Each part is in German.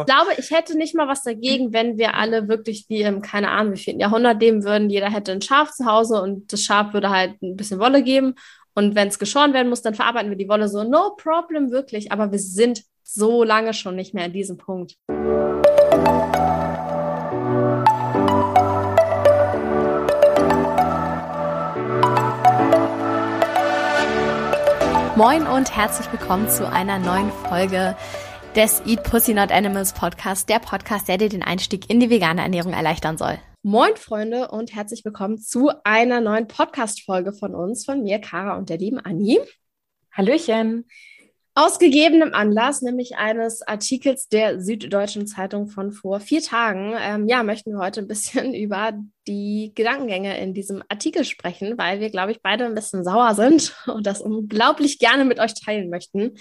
Ich glaube, ich hätte nicht mal was dagegen, wenn wir alle wirklich wie im, keine Ahnung, wie vielen Jahrhundert leben würden. Jeder hätte ein Schaf zu Hause und das Schaf würde halt ein bisschen Wolle geben. Und wenn es geschoren werden muss, dann verarbeiten wir die Wolle so. No problem, wirklich. Aber wir sind so lange schon nicht mehr an diesem Punkt. Moin und herzlich willkommen zu einer neuen Folge des Eat Pussy Not Animals Podcast, der Podcast, der dir den Einstieg in die vegane Ernährung erleichtern soll. Moin Freunde und herzlich willkommen zu einer neuen Podcast-Folge von uns, von mir, Kara und der lieben Anni. Hallöchen. Aus gegebenem Anlass, nämlich eines Artikels der Süddeutschen Zeitung von vor vier Tagen, ähm, ja, möchten wir heute ein bisschen über die Gedankengänge in diesem Artikel sprechen, weil wir, glaube ich, beide ein bisschen sauer sind und das unglaublich gerne mit euch teilen möchten.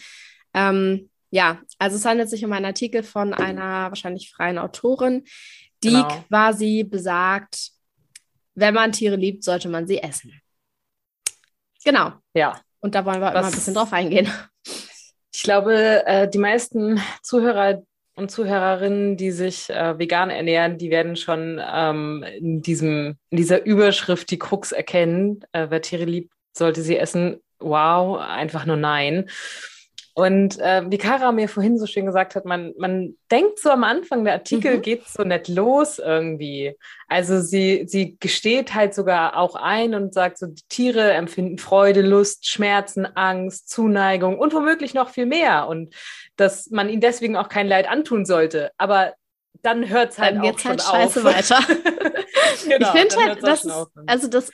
Ähm, ja, also es handelt sich um einen Artikel von einer wahrscheinlich freien Autorin, die genau. quasi besagt, wenn man Tiere liebt, sollte man sie essen. Genau. Ja. Und da wollen wir immer ein bisschen drauf eingehen. Ich glaube, äh, die meisten Zuhörer und Zuhörerinnen, die sich äh, vegan ernähren, die werden schon ähm, in, diesem, in dieser Überschrift die Krux erkennen. Äh, wer Tiere liebt, sollte sie essen. Wow, einfach nur nein. Und äh, wie Kara mir vorhin so schön gesagt hat, man, man denkt so am Anfang, der Artikel mhm. geht so nett los irgendwie. Also sie, sie gesteht halt sogar auch ein und sagt so, die Tiere empfinden Freude, Lust, Schmerzen, Angst, Zuneigung und womöglich noch viel mehr. Und dass man ihnen deswegen auch kein Leid antun sollte. Aber dann hört es halt dann auch schon halt scheiße weiter. genau, ich finde halt, das ist, also das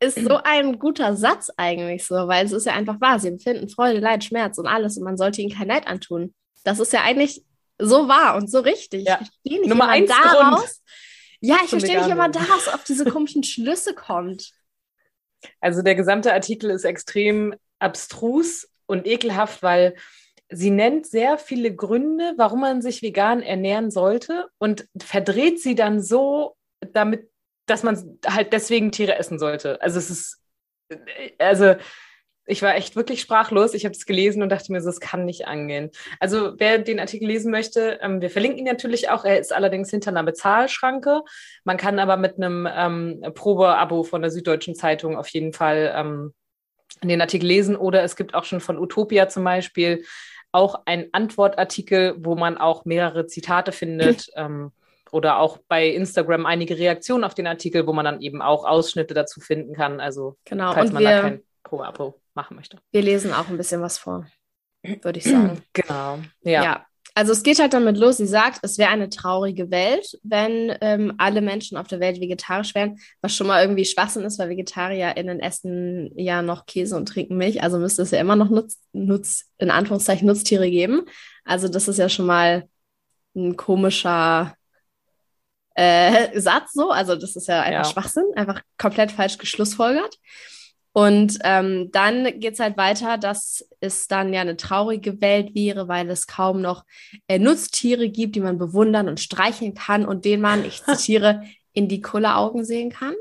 ist so ein guter Satz eigentlich so, weil es ist ja einfach wahr. Sie empfinden Freude, Leid, Schmerz und alles und man sollte ihnen kein Leid antun. Das ist ja eigentlich so wahr und so richtig. Ja. Ich verstehe nicht Nummer eins daraus. Grund ja, ich verstehe nicht immer daraus, auf diese komischen Schlüsse kommt. Also der gesamte Artikel ist extrem abstrus und ekelhaft, weil sie nennt sehr viele Gründe, warum man sich vegan ernähren sollte und verdreht sie dann so, damit dass man halt deswegen Tiere essen sollte. Also es ist, also ich war echt wirklich sprachlos. Ich habe es gelesen und dachte mir so, es kann nicht angehen. Also wer den Artikel lesen möchte, ähm, wir verlinken ihn natürlich auch. Er ist allerdings hinter einer Bezahlschranke. Man kann aber mit einem ähm, Probeabo von der Süddeutschen Zeitung auf jeden Fall ähm, den Artikel lesen. Oder es gibt auch schon von Utopia zum Beispiel auch einen Antwortartikel, wo man auch mehrere Zitate findet. ähm, oder auch bei Instagram einige Reaktionen auf den Artikel, wo man dann eben auch Ausschnitte dazu finden kann. Also genau. falls und man wir, da kein Pro-Abo machen möchte. Wir lesen auch ein bisschen was vor, würde ich sagen. Genau. Ja. ja. Also es geht halt damit los, sie sagt, es wäre eine traurige Welt, wenn ähm, alle Menschen auf der Welt vegetarisch wären, was schon mal irgendwie Schwachsinn ist, weil VegetarierInnen essen ja noch Käse und trinken Milch, also müsste es ja immer noch Nutz, Nutz in Anführungszeichen Nutztiere geben. Also das ist ja schon mal ein komischer äh, Satz so. Also das ist ja einfach ja. Schwachsinn, einfach komplett falsch geschlussfolgert. Und ähm, dann geht es halt weiter, dass es dann ja eine traurige Welt wäre, weil es kaum noch äh, Nutztiere gibt, die man bewundern und streicheln kann und denen man, ich zitiere, in die Kulleraugen sehen kann.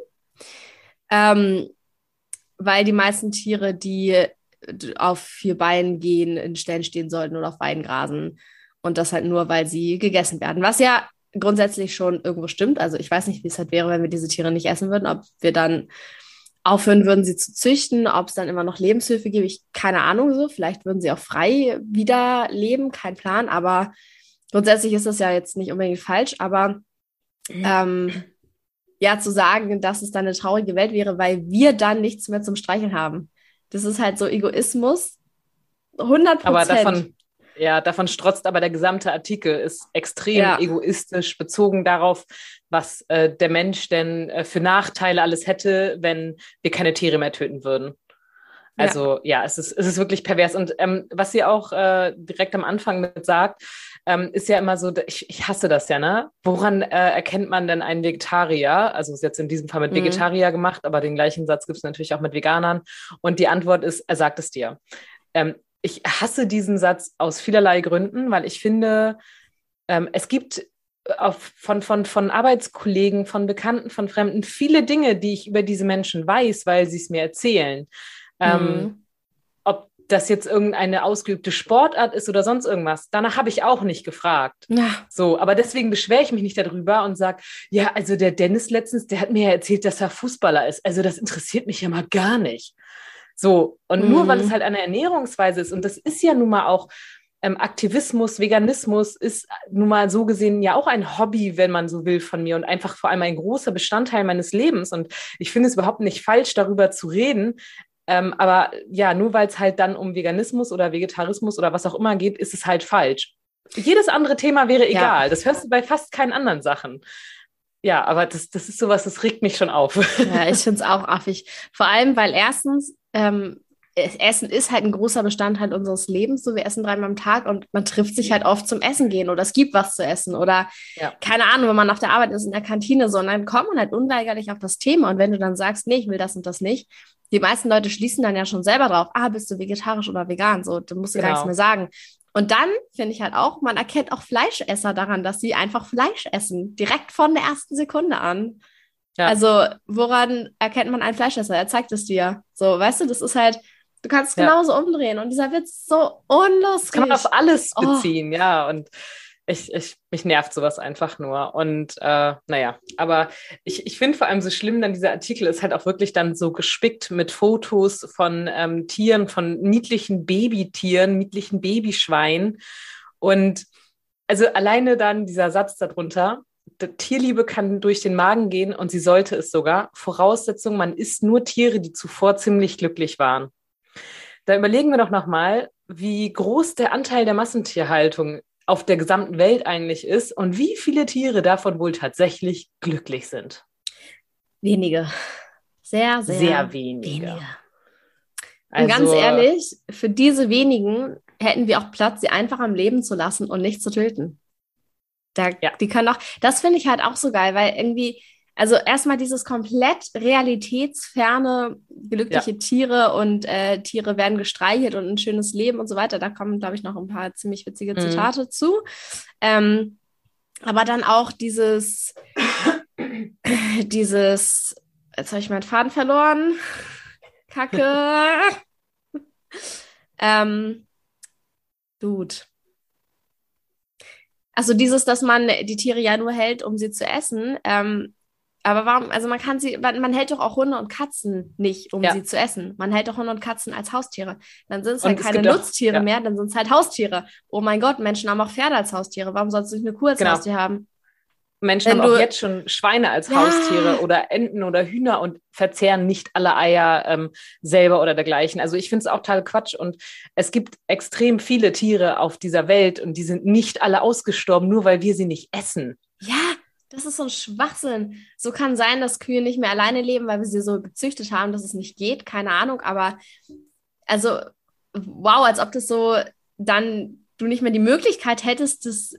Ähm, weil die meisten Tiere, die auf vier Beinen gehen, in Stellen stehen sollten oder auf Beinen grasen. Und das halt nur, weil sie gegessen werden. Was ja grundsätzlich schon irgendwo stimmt. Also ich weiß nicht, wie es halt wäre, wenn wir diese Tiere nicht essen würden, ob wir dann aufhören würden, sie zu züchten, ob es dann immer noch Lebenshilfe gibt. Ich keine Ahnung so. Vielleicht würden sie auch frei wieder leben, kein Plan. Aber grundsätzlich ist das ja jetzt nicht unbedingt falsch. Aber ähm, ja, zu sagen, dass es dann eine traurige Welt wäre, weil wir dann nichts mehr zum Streicheln haben. Das ist halt so Egoismus. 100 Prozent. Aber davon, ja, davon strotzt aber der gesamte Artikel, ist extrem ja. egoistisch bezogen darauf, was äh, der Mensch denn äh, für Nachteile alles hätte, wenn wir keine Tiere mehr töten würden. Also ja, ja es, ist, es ist wirklich pervers. Und ähm, was sie auch äh, direkt am Anfang mit sagt, ähm, ist ja immer so, ich, ich hasse das ja, ne? Woran äh, erkennt man denn einen Vegetarier? Also ist jetzt in diesem Fall mit mhm. Vegetarier gemacht, aber den gleichen Satz gibt es natürlich auch mit Veganern. Und die Antwort ist, er sagt es dir. Ähm, ich hasse diesen Satz aus vielerlei Gründen, weil ich finde, ähm, es gibt auf, von, von, von Arbeitskollegen, von Bekannten, von Fremden viele Dinge, die ich über diese Menschen weiß, weil sie es mir erzählen. Ähm, mhm. Ähm, ob das jetzt irgendeine ausgeübte Sportart ist oder sonst irgendwas. Danach habe ich auch nicht gefragt. Ja. So, aber deswegen beschwere ich mich nicht darüber und sage, ja, also der Dennis letztens, der hat mir ja erzählt, dass er Fußballer ist. Also das interessiert mich ja mal gar nicht. So, und mhm. nur weil es halt eine Ernährungsweise ist, und das ist ja nun mal auch ähm, Aktivismus, Veganismus ist nun mal so gesehen ja auch ein Hobby, wenn man so will, von mir und einfach vor allem ein großer Bestandteil meines Lebens. Und ich finde es überhaupt nicht falsch, darüber zu reden. Ähm, aber ja, nur weil es halt dann um Veganismus oder Vegetarismus oder was auch immer geht, ist es halt falsch. Jedes andere Thema wäre egal. Ja. Das hörst du bei fast keinen anderen Sachen. Ja, aber das, das ist sowas, das regt mich schon auf. Ja, ich finde es auch affig. Vor allem, weil erstens ähm, Essen ist halt ein großer Bestandteil unseres Lebens. So, wir essen dreimal am Tag und man trifft sich halt oft zum Essen gehen oder es gibt was zu essen oder ja. keine Ahnung, wenn man auf der Arbeit ist in der Kantine, sondern kommt man halt unweigerlich auf das Thema. Und wenn du dann sagst, nee, ich will das und das nicht, die meisten Leute schließen dann ja schon selber drauf, ah, bist du vegetarisch oder vegan? So, du musst du genau. gar nichts genau. mehr sagen. Und dann finde ich halt auch, man erkennt auch Fleischesser daran, dass sie einfach Fleisch essen, direkt von der ersten Sekunde an. Ja. Also, woran erkennt man einen Fleischesser? Er zeigt es dir. So, weißt du, das ist halt, Du kannst es ja. genauso umdrehen. Und dieser Witz ist so unlustig. Das kann man auf alles oh. beziehen, oh. ja. Und ich, ich, mich nervt sowas einfach nur. Und äh, naja, aber ich, ich finde vor allem so schlimm, dann dieser Artikel ist halt auch wirklich dann so gespickt mit Fotos von ähm, Tieren, von niedlichen Babytieren, niedlichen Babyschweinen. Und also alleine dann dieser Satz darunter, Tierliebe kann durch den Magen gehen und sie sollte es sogar. Voraussetzung, man isst nur Tiere, die zuvor ziemlich glücklich waren. Da überlegen wir doch nochmal, wie groß der Anteil der Massentierhaltung auf der gesamten Welt eigentlich ist und wie viele Tiere davon wohl tatsächlich glücklich sind. Wenige. Sehr, sehr, sehr wenige. wenige. Also, und ganz ehrlich, für diese wenigen hätten wir auch Platz, sie einfach am Leben zu lassen und nicht zu töten. Da, ja. Die können auch, das finde ich halt auch so geil, weil irgendwie, also erstmal dieses komplett realitätsferne, glückliche ja. Tiere und äh, Tiere werden gestreichelt und ein schönes Leben und so weiter. Da kommen, glaube ich, noch ein paar ziemlich witzige mhm. Zitate mhm. zu. Ähm, aber dann auch dieses, dieses, jetzt habe ich meinen Faden verloren. Kacke. ähm, Dude. Also dieses, dass man die Tiere ja nur hält, um sie zu essen. Ähm, aber warum, also man kann sie, man, man, hält doch auch Hunde und Katzen nicht, um ja. sie zu essen. Man hält doch Hunde und Katzen als Haustiere. Dann sind es halt keine Nutztiere auch, ja. mehr, dann sind es halt Haustiere. Oh mein Gott, Menschen haben auch Pferde als Haustiere. Warum sollst du nicht eine Kuh als genau. Haustier haben? Menschen Wenn haben auch jetzt schon Schweine als ja. Haustiere oder Enten oder Hühner und verzehren nicht alle Eier ähm, selber oder dergleichen. Also ich finde es auch total Quatsch und es gibt extrem viele Tiere auf dieser Welt und die sind nicht alle ausgestorben, nur weil wir sie nicht essen. Ja, das ist so ein Schwachsinn. So kann sein, dass Kühe nicht mehr alleine leben, weil wir sie so gezüchtet haben, dass es nicht geht. Keine Ahnung, aber also, wow, als ob das so dann du nicht mehr die Möglichkeit hättest, das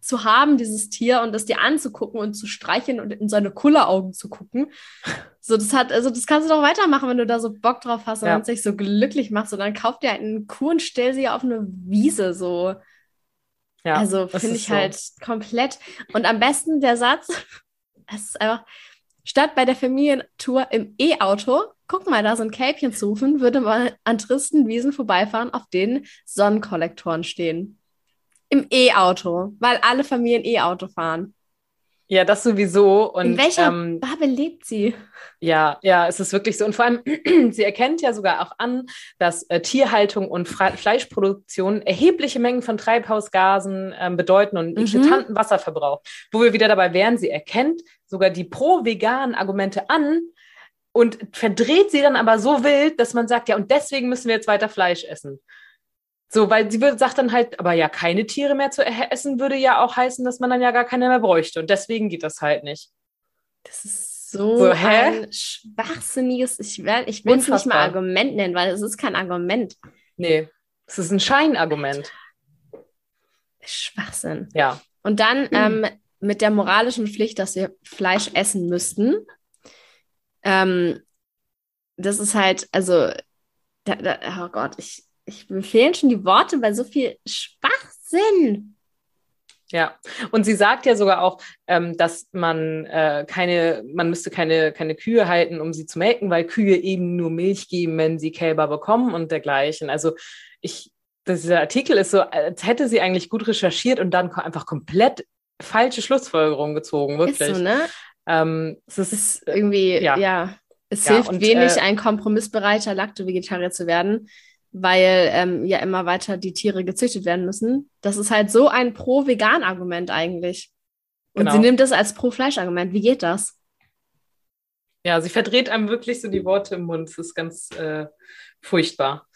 zu haben, dieses Tier, und das dir anzugucken und zu streicheln und in seine Kulleraugen zu gucken. So, das hat, also das kannst du doch weitermachen, wenn du da so Bock drauf hast und ja. dich so glücklich machst. Und dann kauf dir halt eine Kuh und stell sie auf eine Wiese so. Ja, also finde ich so. halt komplett. Und am besten der Satz, es ist einfach, statt bei der Familientour im E-Auto, guck mal, da sind Kälbchen zu rufen, würde man an tristen Wiesen vorbeifahren, auf denen Sonnenkollektoren stehen. Im E-Auto, weil alle Familien E-Auto fahren. Ja, das sowieso. Und, In welcher ähm, Bubble lebt sie? Ja, ja, es ist wirklich so. Und vor allem, sie erkennt ja sogar auch an, dass äh, Tierhaltung und Fre Fleischproduktion erhebliche Mengen von Treibhausgasen äh, bedeuten und mhm. eklatanten Wasserverbrauch. Wo wir wieder dabei wären, sie erkennt sogar die pro-veganen Argumente an und verdreht sie dann aber so wild, dass man sagt, ja, und deswegen müssen wir jetzt weiter Fleisch essen. So, weil sie würde, sagt dann halt, aber ja, keine Tiere mehr zu essen würde ja auch heißen, dass man dann ja gar keine mehr bräuchte. Und deswegen geht das halt nicht. Das ist so, so ein schwachsinniges, ich, ich will es nicht mal Argument nennen, weil es ist kein Argument. Nee, es ist ein Scheinargument. Schwachsinn. Ja. Und dann ähm, mit der moralischen Pflicht, dass wir Fleisch essen müssten. Ähm, das ist halt, also, da, da, oh Gott, ich, ich, mir fehlen schon die Worte bei so viel Schwachsinn. Ja, und sie sagt ja sogar auch, ähm, dass man äh, keine, man müsste keine, keine Kühe halten, um sie zu melken, weil Kühe eben nur Milch geben, wenn sie Kälber bekommen und dergleichen. Also ich, dieser Artikel ist so, als hätte sie eigentlich gut recherchiert und dann einfach komplett falsche Schlussfolgerungen gezogen, wirklich. Ist so, ne? Ähm, es ist, ist irgendwie, ja. ja. Es ja, hilft und, wenig, äh, ein kompromissbereiter Lacto-Vegetarier zu werden, weil ähm, ja immer weiter die Tiere gezüchtet werden müssen. Das ist halt so ein Pro-Vegan-Argument eigentlich. Und genau. sie nimmt das als Pro-Fleisch-Argument. Wie geht das? Ja, sie verdreht einem wirklich so die Worte im Mund. Das ist ganz äh, furchtbar.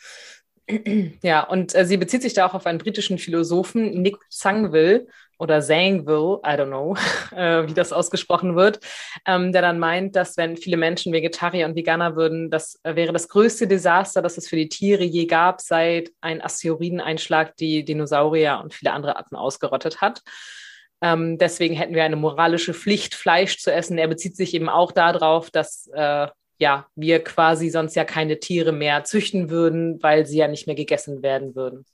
Ja, und äh, sie bezieht sich da auch auf einen britischen Philosophen, Nick Zangwill oder Zangwill, I don't know, äh, wie das ausgesprochen wird, ähm, der dann meint, dass wenn viele Menschen Vegetarier und Veganer würden, das äh, wäre das größte Desaster, das es für die Tiere je gab, seit ein Asteroideneinschlag die Dinosaurier und viele andere Arten ausgerottet hat. Ähm, deswegen hätten wir eine moralische Pflicht, Fleisch zu essen. Er bezieht sich eben auch darauf, dass äh, ja, wir quasi sonst ja keine Tiere mehr züchten würden, weil sie ja nicht mehr gegessen werden würden.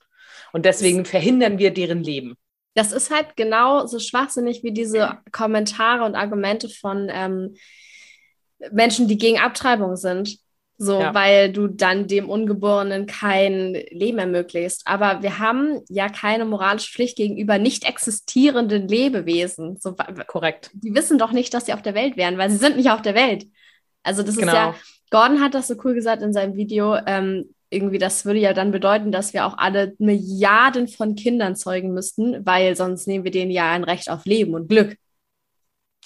Und deswegen verhindern wir deren Leben. Das ist halt genau so schwachsinnig wie diese Kommentare und Argumente von ähm, Menschen, die gegen Abtreibung sind. So, ja. weil du dann dem Ungeborenen kein Leben ermöglicht. Aber wir haben ja keine moralische Pflicht gegenüber nicht existierenden Lebewesen. So, Korrekt. Die wissen doch nicht, dass sie auf der Welt wären, weil sie sind nicht auf der Welt. Also das genau. ist ja, Gordon hat das so cool gesagt in seinem Video, ähm, irgendwie, das würde ja dann bedeuten, dass wir auch alle Milliarden von Kindern zeugen müssten, weil sonst nehmen wir denen ja ein Recht auf Leben und Glück.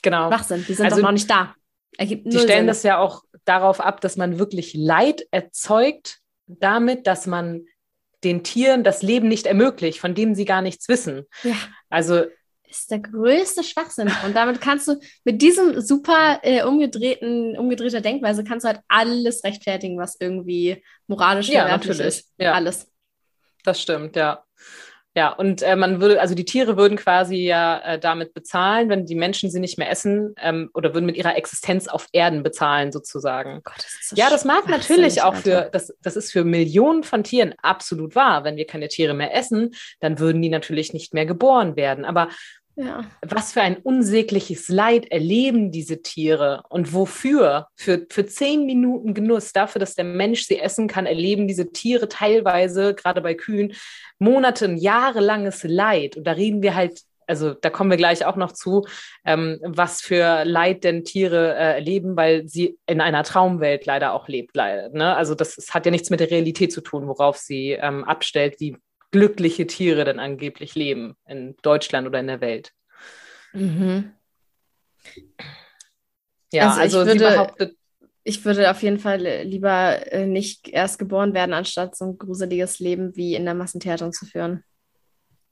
Genau. Schwachsinn, die sind also, doch noch nicht da. Ergibt die stellen Sinn. das ja auch darauf ab, dass man wirklich Leid erzeugt, damit, dass man den Tieren das Leben nicht ermöglicht, von dem sie gar nichts wissen. Ja. Also ist der größte Schwachsinn. Und damit kannst du mit diesem super äh, umgedrehten, umgedrehter Denkweise kannst du halt alles rechtfertigen, was irgendwie moralisch ja, natürlich. ist. Ja, alles. Das stimmt, ja. Ja, und äh, man würde, also die Tiere würden quasi ja äh, damit bezahlen, wenn die Menschen sie nicht mehr essen ähm, oder würden mit ihrer Existenz auf Erden bezahlen, sozusagen. Gott, das so ja, das mag natürlich auch für, das, das ist für Millionen von Tieren absolut wahr. Wenn wir keine Tiere mehr essen, dann würden die natürlich nicht mehr geboren werden. Aber ja. Was für ein unsägliches Leid erleben diese Tiere und wofür? Für, für zehn Minuten Genuss, dafür, dass der Mensch sie essen kann, erleben diese Tiere teilweise, gerade bei Kühen, Monate, jahrelanges Leid. Und da reden wir halt, also da kommen wir gleich auch noch zu, ähm, was für Leid denn Tiere äh, erleben, weil sie in einer Traumwelt leider auch lebt. Leider, ne? Also das, das, hat ja nichts mit der Realität zu tun, worauf sie ähm, abstellt, wie glückliche Tiere denn angeblich leben in Deutschland oder in der Welt. Mhm. Ja, also, also würde, sie behauptet. Ich würde auf jeden Fall lieber äh, nicht erst geboren werden, anstatt so ein gruseliges Leben wie in der Massentierhaltung zu führen.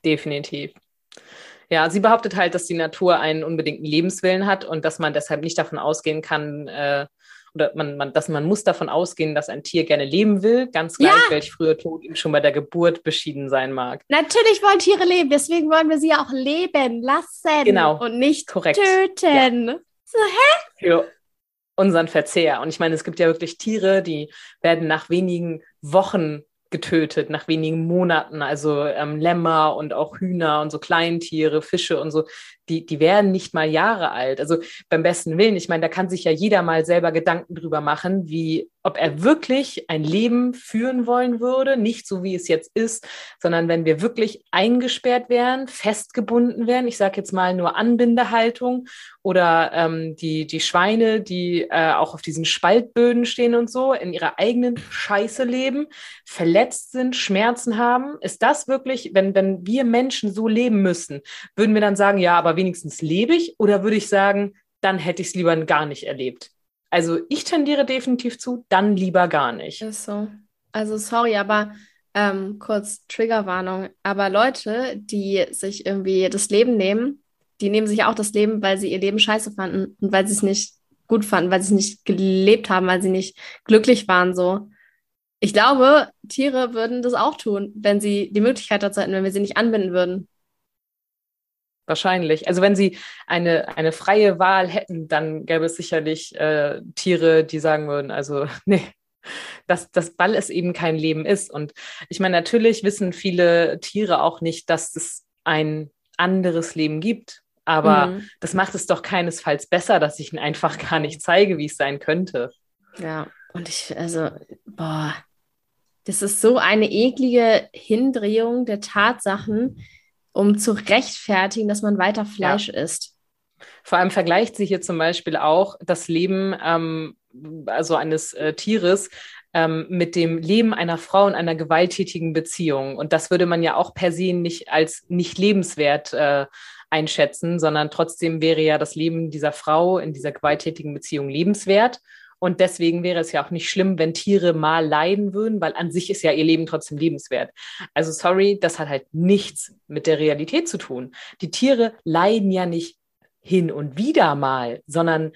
Definitiv. Ja, sie behauptet halt, dass die Natur einen unbedingten Lebenswillen hat und dass man deshalb nicht davon ausgehen kann, äh, oder man, man, dass man muss davon ausgehen, dass ein Tier gerne leben will, ganz gleich, ja. welch früher Tod ihm schon bei der Geburt beschieden sein mag. Natürlich wollen Tiere leben, deswegen wollen wir sie ja auch leben lassen genau. und nicht Korrekt. töten. Ja. So, hä? Für unseren Verzehr. Und ich meine, es gibt ja wirklich Tiere, die werden nach wenigen Wochen getötet nach wenigen Monaten. Also ähm, Lämmer und auch Hühner und so Kleintiere, Fische und so, die, die werden nicht mal Jahre alt. Also beim besten Willen, ich meine, da kann sich ja jeder mal selber Gedanken drüber machen, wie, ob er wirklich ein Leben führen wollen würde, nicht so wie es jetzt ist, sondern wenn wir wirklich eingesperrt wären, festgebunden wären, ich sage jetzt mal nur Anbindehaltung oder ähm, die, die Schweine, die äh, auch auf diesen Spaltböden stehen und so, in ihrer eigenen Scheiße leben, verletzt sind, Schmerzen haben. Ist das wirklich, wenn, wenn wir Menschen so leben müssen, würden wir dann sagen, ja, aber wenigstens lebe ich? Oder würde ich sagen, dann hätte ich es lieber gar nicht erlebt? Also ich tendiere definitiv zu, dann lieber gar nicht. Ist so. Also sorry, aber ähm, kurz Triggerwarnung. Aber Leute, die sich irgendwie das Leben nehmen, die nehmen sich auch das Leben, weil sie ihr Leben scheiße fanden und weil sie es nicht gut fanden, weil sie es nicht gelebt haben, weil sie nicht glücklich waren so. Ich glaube, Tiere würden das auch tun, wenn sie die Möglichkeit dazu hätten, wenn wir sie nicht anbinden würden. Wahrscheinlich. Also wenn sie eine, eine freie Wahl hätten, dann gäbe es sicherlich äh, Tiere, die sagen würden, also nee, dass das Ball es eben kein Leben ist. Und ich meine, natürlich wissen viele Tiere auch nicht, dass es ein anderes Leben gibt. Aber mhm. das macht es doch keinesfalls besser, dass ich ihnen einfach gar nicht zeige, wie es sein könnte. Ja, und ich, also, boah, das ist so eine eklige Hindrehung der Tatsachen, um zu rechtfertigen, dass man weiter Fleisch ja. isst. Vor allem vergleicht sie hier zum Beispiel auch das Leben ähm, also eines äh, Tieres ähm, mit dem Leben einer Frau in einer gewalttätigen Beziehung. Und das würde man ja auch per se nicht als nicht lebenswert äh, einschätzen, sondern trotzdem wäre ja das Leben dieser Frau in dieser gewalttätigen Beziehung lebenswert. Und deswegen wäre es ja auch nicht schlimm, wenn Tiere mal leiden würden, weil an sich ist ja ihr Leben trotzdem lebenswert. Also sorry, das hat halt nichts mit der Realität zu tun. Die Tiere leiden ja nicht hin und wieder mal, sondern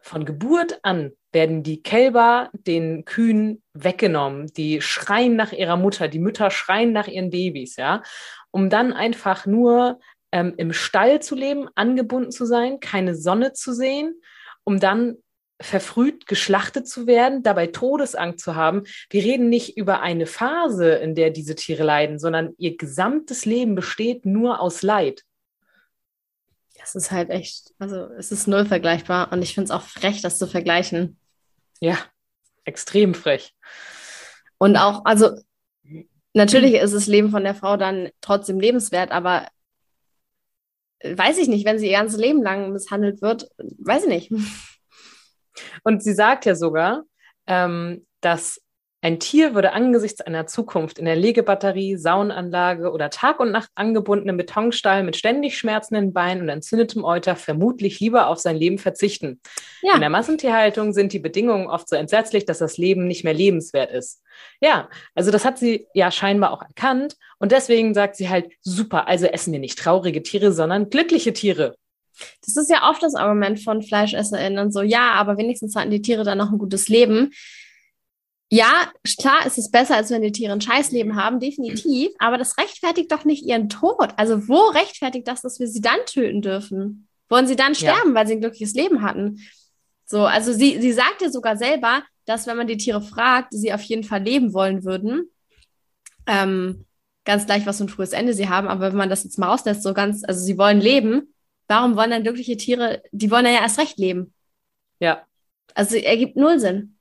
von Geburt an werden die Kälber den Kühen weggenommen. Die schreien nach ihrer Mutter, die Mütter schreien nach ihren Babys, ja, um dann einfach nur ähm, im Stall zu leben, angebunden zu sein, keine Sonne zu sehen, um dann verfrüht geschlachtet zu werden, dabei Todesangst zu haben. Wir reden nicht über eine Phase, in der diese Tiere leiden, sondern ihr gesamtes Leben besteht nur aus Leid. Das ist halt echt, also es ist null vergleichbar und ich finde es auch frech, das zu vergleichen. Ja, extrem frech. Und auch, also natürlich ist das Leben von der Frau dann trotzdem lebenswert, aber weiß ich nicht, wenn sie ihr ganzes Leben lang misshandelt wird, weiß ich nicht. Und sie sagt ja sogar, ähm, dass ein Tier würde angesichts einer Zukunft in der Legebatterie, Saunanlage oder Tag und Nacht angebundenen Betonstall mit ständig schmerzenden Beinen und entzündetem Euter vermutlich lieber auf sein Leben verzichten. Ja. In der Massentierhaltung sind die Bedingungen oft so entsetzlich, dass das Leben nicht mehr lebenswert ist. Ja, also das hat sie ja scheinbar auch erkannt und deswegen sagt sie halt, super, also essen wir nicht traurige Tiere, sondern glückliche Tiere. Das ist ja oft das Argument von FleischesserInnen, so, ja, aber wenigstens hatten die Tiere dann noch ein gutes Leben. Ja, klar ist es besser, als wenn die Tiere ein Scheißleben haben, definitiv, aber das rechtfertigt doch nicht ihren Tod. Also wo rechtfertigt das, dass wir sie dann töten dürfen? Wollen sie dann sterben, ja. weil sie ein glückliches Leben hatten? So, also sie, sie sagt ja sogar selber, dass wenn man die Tiere fragt, sie auf jeden Fall leben wollen würden. Ähm, ganz gleich, was für ein frühes Ende sie haben, aber wenn man das jetzt mal rauslässt, so ganz, also sie wollen leben, warum wollen dann glückliche Tiere, die wollen ja erst recht leben? Ja. Also ergibt null Sinn.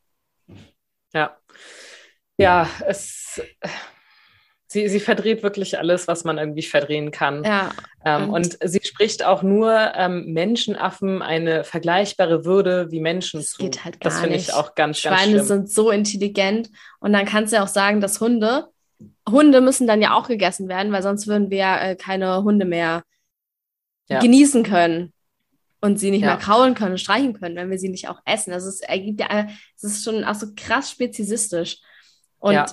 Ja. Ja, es. Sie, sie verdreht wirklich alles, was man irgendwie verdrehen kann. Ja, ähm, und, und, sie spricht auch nur ähm, Menschenaffen eine vergleichbare Würde wie Menschen das zu. Geht halt gar das finde ich auch ganz, Schweine ganz schlimm. sind so intelligent. Und dann kannst du ja auch sagen, dass Hunde, Hunde müssen dann ja auch gegessen werden, weil sonst würden wir äh, keine Hunde mehr ja. genießen können und sie nicht ja. mehr kraulen können und streichen können, wenn wir sie nicht auch essen. Also es ergibt ja, es ist schon auch so krass speziesistisch. Und ja.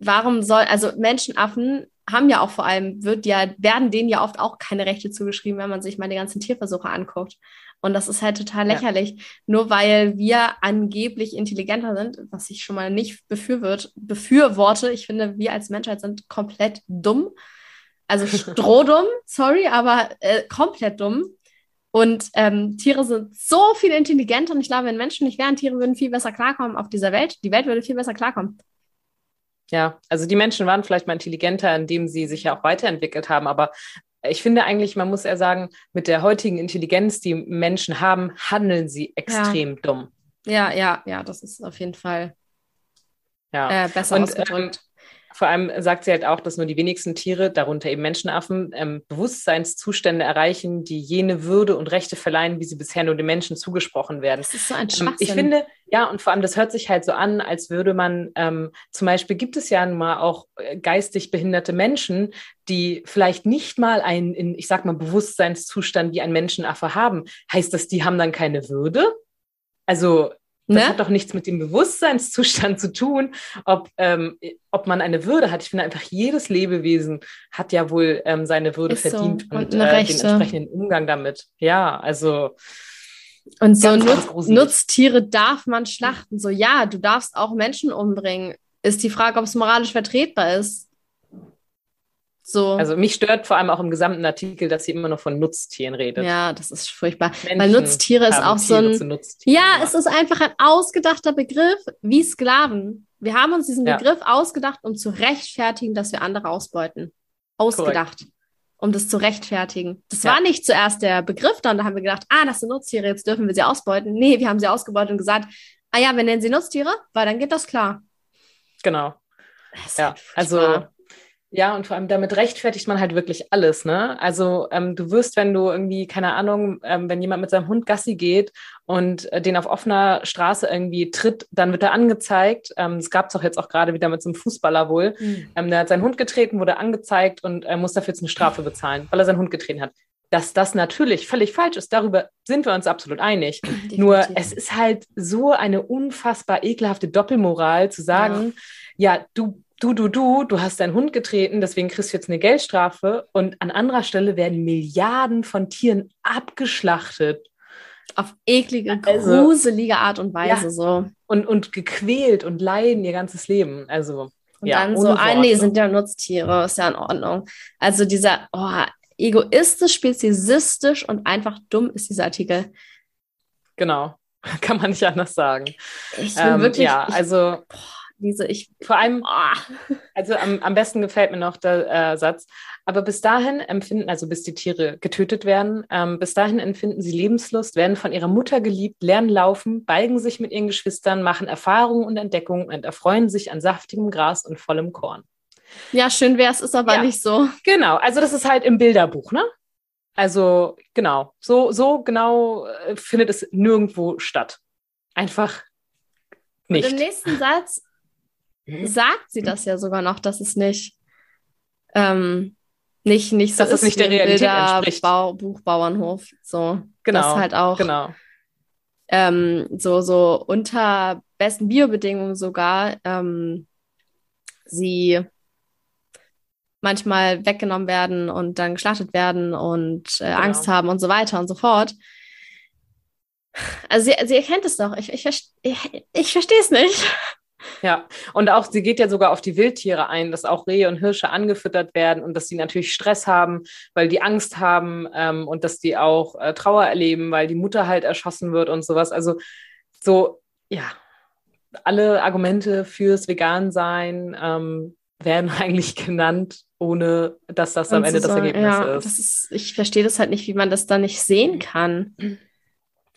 warum soll, also Menschenaffen haben ja auch vor allem, wird ja, werden denen ja oft auch keine Rechte zugeschrieben, wenn man sich mal die ganzen Tierversuche anguckt. Und das ist halt total lächerlich. Ja. Nur weil wir angeblich intelligenter sind, was ich schon mal nicht befürworte, befürworte. Ich finde, wir als Menschheit sind komplett dumm. Also strohdumm, sorry, aber äh, komplett dumm. Und ähm, Tiere sind so viel intelligenter und ich glaube, wenn Menschen nicht wären, Tiere würden viel besser klarkommen auf dieser Welt. Die Welt würde viel besser klarkommen. Ja, also die Menschen waren vielleicht mal intelligenter, indem sie sich ja auch weiterentwickelt haben, aber ich finde eigentlich, man muss eher sagen, mit der heutigen Intelligenz, die Menschen haben, handeln sie extrem ja. dumm. Ja, ja, ja, das ist auf jeden Fall ja. äh, besser und, ausgedrückt. Ähm, vor allem sagt sie halt auch, dass nur die wenigsten Tiere, darunter eben Menschenaffen, ähm, Bewusstseinszustände erreichen, die jene Würde und Rechte verleihen, wie sie bisher nur den Menschen zugesprochen werden. Das ist so ein ähm, Ich finde, ja, und vor allem, das hört sich halt so an, als würde man, ähm, zum Beispiel gibt es ja nun mal auch äh, geistig behinderte Menschen, die vielleicht nicht mal einen, in, ich sag mal, Bewusstseinszustand wie ein Menschenaffe haben. Heißt das, die haben dann keine Würde? Also das ne? hat doch nichts mit dem Bewusstseinszustand zu tun, ob, ähm, ob man eine Würde hat. Ich finde einfach, jedes Lebewesen hat ja wohl ähm, seine Würde Ist verdient so. und, und äh, den entsprechenden Umgang damit. Ja, also. Und so Nutz Nutztiere darf man schlachten. So, ja, du darfst auch Menschen umbringen. Ist die Frage, ob es moralisch vertretbar ist. So. Also mich stört vor allem auch im gesamten Artikel, dass sie immer noch von Nutztieren redet. Ja, das ist furchtbar. Menschen Weil Nutztiere ist auch so ein. Ja, es ist einfach ein ausgedachter Begriff wie Sklaven. Wir haben uns diesen ja. Begriff ausgedacht, um zu rechtfertigen, dass wir andere ausbeuten. Ausgedacht. Korrekt. um das zu rechtfertigen. Das Ja. war nicht zuerst der Begriff da und da haben wir gedacht, ah, das sind Nutztiere, jetzt dürfen wir sie ausbeuten. Nee, wir haben sie ausgebeutet und gesagt, ah ja, wir nennen sie Nutztiere, weil dann geht das klar. Genau. Das Ja, halt also. Ja, und vor allem damit rechtfertigt man halt wirklich alles, ne? Also ähm, du wirst, wenn du irgendwie, keine Ahnung, ähm, wenn jemand mit seinem Hund Gassi geht und äh, den auf offener Straße irgendwie tritt, dann wird er angezeigt. Ähm, das gab es doch jetzt auch gerade wieder mit so einem Fußballer wohl. Hm. Ähm, der hat seinen Hund getreten, wurde angezeigt und äh, muss dafür jetzt eine Strafe bezahlen, weil er seinen Hund getreten hat. Dass das natürlich völlig falsch ist, darüber sind wir uns absolut einig. Nur Definitiv. es ist halt so eine unfassbar ekelhafte Doppelmoral zu sagen, ja, du, du, du, du, du hast deinen Hund getreten, deswegen kriegst du jetzt eine Geldstrafe und an anderer Stelle werden Milliarden von Tieren abgeschlachtet auf eklige, Also- gruselige Art und Weise Ja. so. und, und gequält und leiden ihr ganzes Leben. Also, Und ja, dann so, ah nee, sind ja Nutztiere, ist ja in Ordnung. Also dieser, oh, egoistisch, speziesistisch und einfach dumm ist dieser Artikel. Genau. Kann man nicht anders sagen. Ich bin Ähm, wirklich, ja, ich, also diese, ich, vor allem oh, Also am, am besten gefällt mir noch der äh, Satz. Aber bis dahin empfinden, also bis die Tiere getötet werden, ähm, bis dahin empfinden sie Lebenslust, werden von ihrer Mutter geliebt, lernen laufen, balgen sich mit ihren Geschwistern, machen Erfahrungen und Entdeckungen und erfreuen sich an saftigem Gras und vollem Korn. ja, schön wäre es, ist aber Ja. nicht so. Genau, also das ist halt im Bilderbuch, ne? Also genau, so, so genau äh, findet es nirgendwo statt. Einfach Und im nicht. nächsten Satz sagt sie das ja sogar noch, dass es nicht, ähm, nicht, nicht so Dass es ist nicht der Realität entspricht. Bilderbau- Buchbauernhof. So. Genau, Das halt auch Genau. ähm, so, so unter besten Biobedingungen sogar ähm, sie manchmal weggenommen werden und dann geschlachtet werden und äh, Genau. Angst haben und so weiter und so fort. Also sie, sie erkennt es doch. Ich, ich, ich, ich verstehe es nicht. Ja, und auch sie geht ja sogar auf die Wildtiere ein, dass auch Rehe und Hirsche angefüttert werden und dass sie natürlich Stress haben, weil die Angst haben ähm, und dass die auch äh, Trauer erleben, weil die Mutter halt erschossen wird und sowas. Also so, ja, alle Argumente fürs Vegan-Sein ähm, werden eigentlich genannt, ohne dass das am Und Ende zu das Ergebnis ja, ist. Das ist. Ich verstehe das halt nicht, wie man das da nicht sehen kann.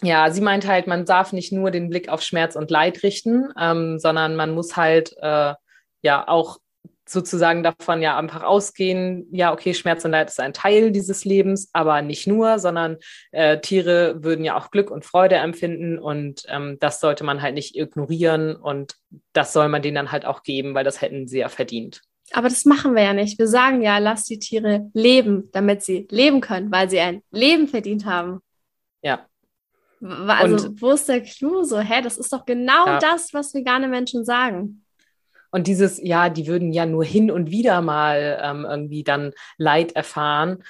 Ja, sie meint halt, man darf nicht nur den Blick auf Schmerz und Leid richten, ähm, sondern man muss halt äh, ja auch sozusagen davon ja einfach ausgehen, ja, okay, Schmerz und Leid ist ein Teil dieses Lebens, aber nicht nur, sondern äh, Tiere würden ja auch Glück und Freude empfinden und ähm, das sollte man halt nicht ignorieren und das soll man denen dann halt auch geben, weil das hätten sie ja verdient. Aber das machen wir ja nicht. Wir sagen ja, lass die Tiere leben, damit sie leben können, weil sie ein Leben verdient haben. Ja. Also, Und- wo ist der Clou? So, hä, das ist doch genau Ja. das, was vegane Menschen sagen. Und dieses, ja, die würden ja nur hin und wieder mal ähm, irgendwie dann Leid erfahren.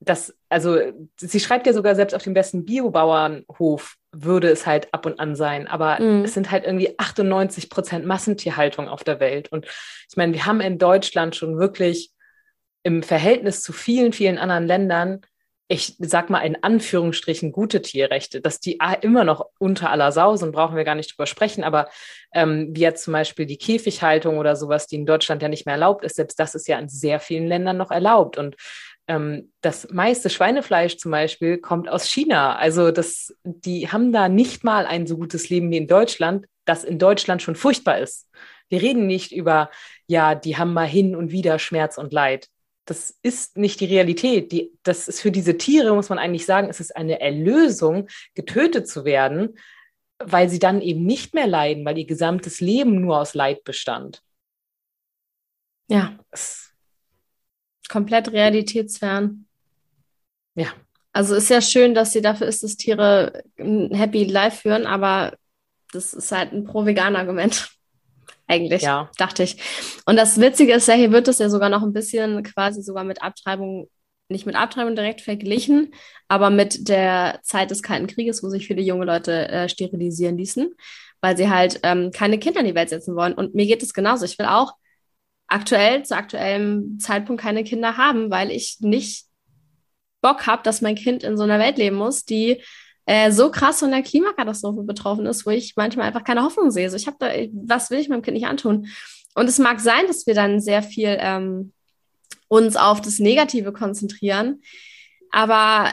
Das, also, sie schreibt ja sogar selbst auf dem besten Biobauernhof würde es halt ab und an sein. Aber Mhm. es sind halt irgendwie 98 Prozent Massentierhaltung auf der Welt. Und ich meine, wir haben in Deutschland schon wirklich im Verhältnis zu vielen, vielen anderen Ländern, ich sag mal in Anführungsstrichen, gute Tierrechte, dass die immer noch unter aller Sau sind, brauchen wir gar nicht drüber sprechen. Aber ähm, wie jetzt zum Beispiel die Käfighaltung oder sowas, die in Deutschland ja nicht mehr erlaubt ist, selbst das ist ja in sehr vielen Ländern noch erlaubt. Und ähm, das meiste Schweinefleisch zum Beispiel kommt aus China. Also das, die haben da nicht mal ein so gutes Leben wie in Deutschland, das in Deutschland schon furchtbar ist. Wir reden nicht über, ja, die haben mal hin und wieder Schmerz und Leid. Das ist nicht die Realität. Die, das ist für diese Tiere, muss man eigentlich sagen, es ist eine Erlösung, getötet zu werden, weil sie dann eben nicht mehr leiden, weil ihr gesamtes Leben nur aus Leid bestand. Ja, Das, komplett realitätsfern. ja, Also ist ja schön, dass sie dafür ist, dass Tiere ein happy life führen, aber das ist halt ein pro-vegan-Argument. Eigentlich, ja, dachte ich. Und das Witzige ist ja, hier wird das ja sogar noch ein bisschen quasi sogar mit Abtreibung, nicht mit Abtreibung direkt verglichen, aber mit der Zeit des Kalten Krieges, wo sich viele junge Leute äh, sterilisieren ließen, weil sie halt ähm, keine Kinder in die Welt setzen wollen. Und mir geht es genauso. Ich will auch aktuell, zu aktuellem Zeitpunkt keine Kinder haben, weil ich nicht Bock habe, dass mein Kind in so einer Welt leben muss, die äh, so krass von der Klimakatastrophe betroffen ist, wo ich manchmal einfach keine Hoffnung sehe. So, ich habe da, was will ich meinem Kind nicht antun? Und es mag sein, dass wir dann sehr viel ähm, uns auf das Negative konzentrieren. Aber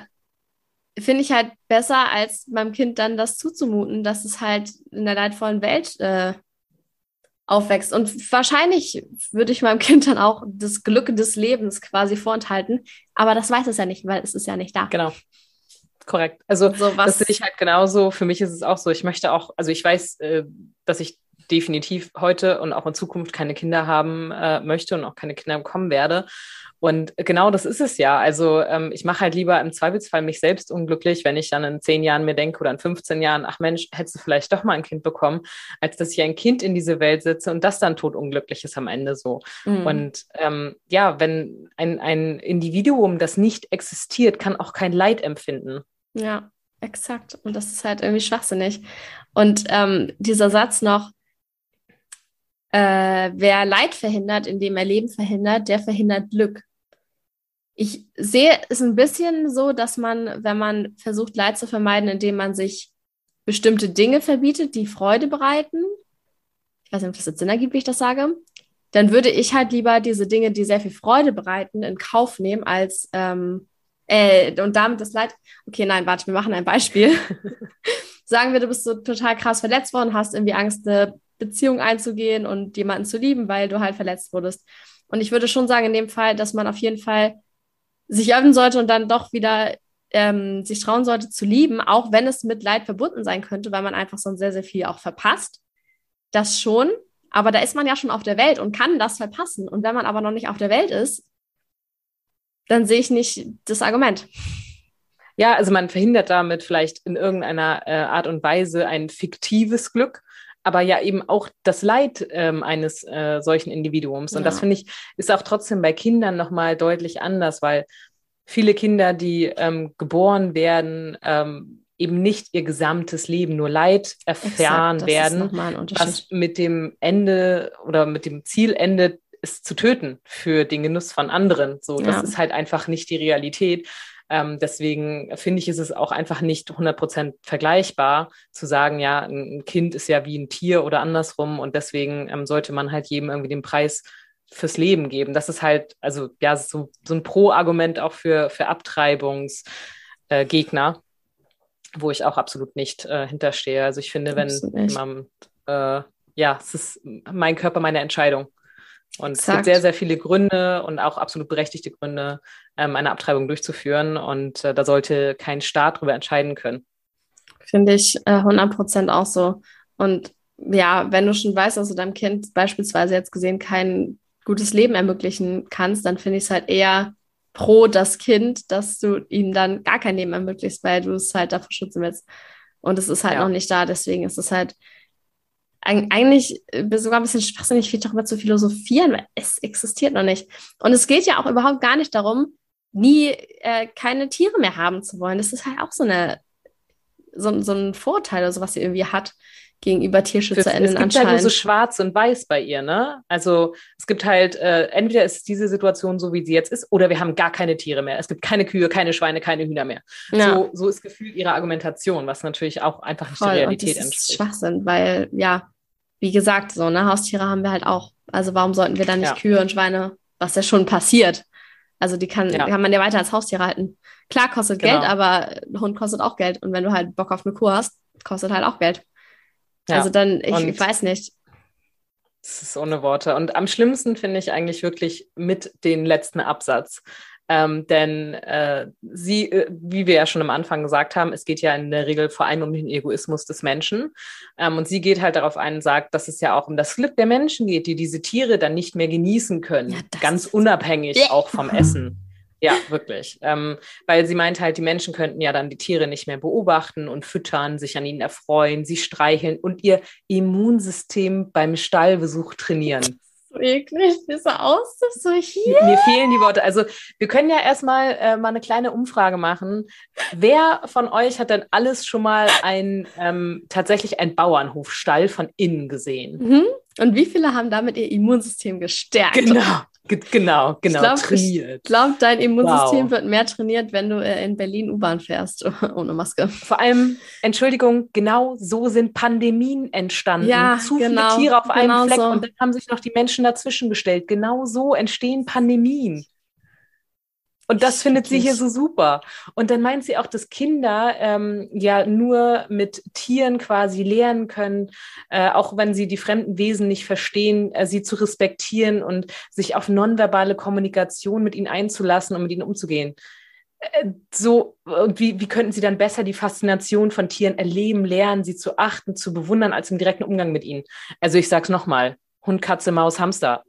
finde ich halt besser, als meinem Kind dann das zuzumuten, dass es halt in der leidvollen Welt äh, aufwächst. Und wahrscheinlich würde ich meinem Kind dann auch das Glück des Lebens quasi vorenthalten. Aber das weiß es ja nicht, weil es ist ja nicht da. Genau. Korrekt. Also so, das sehe ich halt genauso. Für mich ist es auch so. Ich möchte auch, also ich weiß, äh, dass ich definitiv heute und auch in Zukunft keine Kinder haben äh, möchte und auch keine Kinder bekommen werde. Und genau das ist es ja. Also ähm, ich mache halt lieber im Zweifelsfall mich selbst unglücklich, wenn ich dann in zehn Jahren mir denke oder in 15 Jahren, ach Mensch, hättest du vielleicht doch mal ein Kind bekommen, als dass ich ein Kind in diese Welt sitze und das dann totunglücklich ist am Ende so. Mhm. Und ähm, ja, wenn ein, ein Individuum, das nicht existiert, kann auch kein Leid empfinden. Ja, exakt. Und das ist halt irgendwie schwachsinnig. Und ähm, dieser Satz noch, äh, wer Leid verhindert, indem er Leben verhindert, der verhindert Glück. Ich sehe es ein bisschen so, dass man, wenn man versucht, Leid zu vermeiden, indem man sich bestimmte Dinge verbietet, die Freude bereiten, ich weiß nicht, ob das jetzt Sinn ergibt, wie ich das sage, dann würde ich halt lieber diese Dinge, die sehr viel Freude bereiten, in Kauf nehmen, als ähm, äh, und damit das Leid. Okay, nein, warte, wir machen ein Beispiel. Sagen wir, du bist so total krass verletzt worden, hast irgendwie Angst, eine Beziehung einzugehen und jemanden zu lieben, weil du halt verletzt wurdest. Und ich würde schon sagen, in dem Fall, dass man auf jeden Fall sich öffnen sollte und dann doch wieder ähm, sich trauen sollte zu lieben, auch wenn es mit Leid verbunden sein könnte, weil man einfach sonst sehr, sehr viel auch verpasst. Das schon. Aber da ist man ja schon auf der Welt und kann das verpassen. Und wenn man aber noch nicht auf der Welt ist, dann sehe ich nicht das Argument. Ja, also man verhindert damit vielleicht in irgendeiner äh, Art und Weise ein fiktives Glück, aber ja eben auch das Leid ähm, eines äh, solchen Individuums. Und ja. das finde ich ist auch trotzdem bei Kindern nochmal deutlich anders, weil viele Kinder, die ähm, geboren werden, ähm, eben nicht ihr gesamtes Leben nur Leid erfahren Exakt, werden, was mit dem Ende oder mit dem Ziel endet, es zu töten für den Genuss von anderen. So, das ja. ist halt einfach nicht die Realität. Ähm, deswegen finde ich, ist es auch einfach nicht 100% vergleichbar zu sagen, ja, ein Kind ist ja wie ein Tier oder andersrum und deswegen ähm, sollte man halt jedem irgendwie den Preis fürs Leben geben. Das ist halt, also ja, so, so ein Pro-Argument auch für, für Abtreibungsgegner, äh, wo ich auch absolut nicht äh, hinterstehe. Also ich finde, wenn jemand, äh, ja, es ist mein Körper, meine Entscheidung. Und Exakt. es gibt sehr, sehr viele Gründe und auch absolut berechtigte Gründe, ähm, eine Abtreibung durchzuführen. Und äh, da sollte kein Staat darüber entscheiden können. Finde ich äh, 100 Prozent auch so. Und ja, wenn du schon weißt, dass du deinem Kind beispielsweise jetzt gesehen kein gutes Leben ermöglichen kannst, dann finde ich es halt eher pro das Kind, dass du ihm dann gar kein Leben ermöglicht, weil du es halt davor schützen willst. Und es ist halt ja. noch nicht da, deswegen ist es halt eigentlich äh, sogar ein bisschen schwachsinnig, viel darüber zu philosophieren, weil es existiert noch nicht. Und es geht ja auch überhaupt gar nicht darum, nie äh, keine Tiere mehr haben zu wollen. Das ist halt auch so eine so, so ein Vorteil oder so, was sie irgendwie hat gegenüber TierschützerInnen anscheinend. Es gibt halt nur so schwarz und weiß bei ihr, ne? Also es gibt halt, äh, entweder ist diese Situation so, wie sie jetzt ist, oder wir haben gar keine Tiere mehr. Es gibt keine Kühe, keine Schweine, keine Hühner mehr. Ja. So, so ist gefühlt ihre Argumentation, was natürlich auch einfach nicht Voll, der Realität und das entspricht. Ist Schwachsinn, weil, ja, wie gesagt, so, ne, Haustiere haben wir halt auch. Also warum sollten wir dann nicht ja. Kühe und Schweine, was ja schon passiert? Also die kann, ja. kann man ja weiter als Haustiere halten. Klar kostet genau. Geld, aber ein Hund kostet auch Geld. Und wenn du halt Bock auf eine Kuh hast, kostet halt auch Geld. Ja. Also dann, ich, ich weiß nicht. Das ist ohne Worte. Und am schlimmsten finde ich eigentlich wirklich mit den letzten Absatz. Ähm, denn äh, sie, äh, wie wir ja schon am Anfang gesagt haben, es geht ja in der Regel vor allem um den Egoismus des Menschen. Ähm, und sie geht halt darauf ein und sagt, dass es ja auch um das Glück der Menschen geht, die diese Tiere dann nicht mehr genießen können, ja, ganz unabhängig auch vom Essen. Ja, wirklich. Ähm, weil sie meint halt, die Menschen könnten ja dann die Tiere nicht mehr beobachten und füttern, sich an ihnen erfreuen, sie streicheln und ihr Immunsystem beim Stallbesuch trainieren so eklig, wie so aus, so hier. Mir fehlen die Worte. Also wir können ja erstmal äh, mal eine kleine Umfrage machen. Wer von euch hat denn alles schon mal ein ähm, tatsächlich ein Bauernhofstall von innen gesehen? Mhm. Und wie viele haben damit ihr Immunsystem gestärkt? Genau. Genau, genau, ich trainiert. Ich glaube, dein Immunsystem wow. wird mehr trainiert, wenn du äh, in Berlin U-Bahn fährst, ohne Maske. Vor allem, Entschuldigung, genau so sind Pandemien entstanden. Ja, Zu genau, viele Tiere auf genau einem Fleck so. und dann haben sich noch die Menschen dazwischen gestellt. Genau so entstehen Pandemien. Und das findet sie hier so super. Und dann meint sie auch, dass Kinder ähm, ja nur mit Tieren quasi lernen können, äh, auch wenn sie die fremden Wesen nicht verstehen, äh, sie zu respektieren und sich auf nonverbale Kommunikation mit ihnen einzulassen und mit ihnen umzugehen. Äh, so, und wie, wie könnten sie dann besser die Faszination von Tieren erleben, lernen, sie zu achten, zu bewundern, als im direkten Umgang mit ihnen? Also ich sag's nochmal, Hund, Katze, Maus, Hamster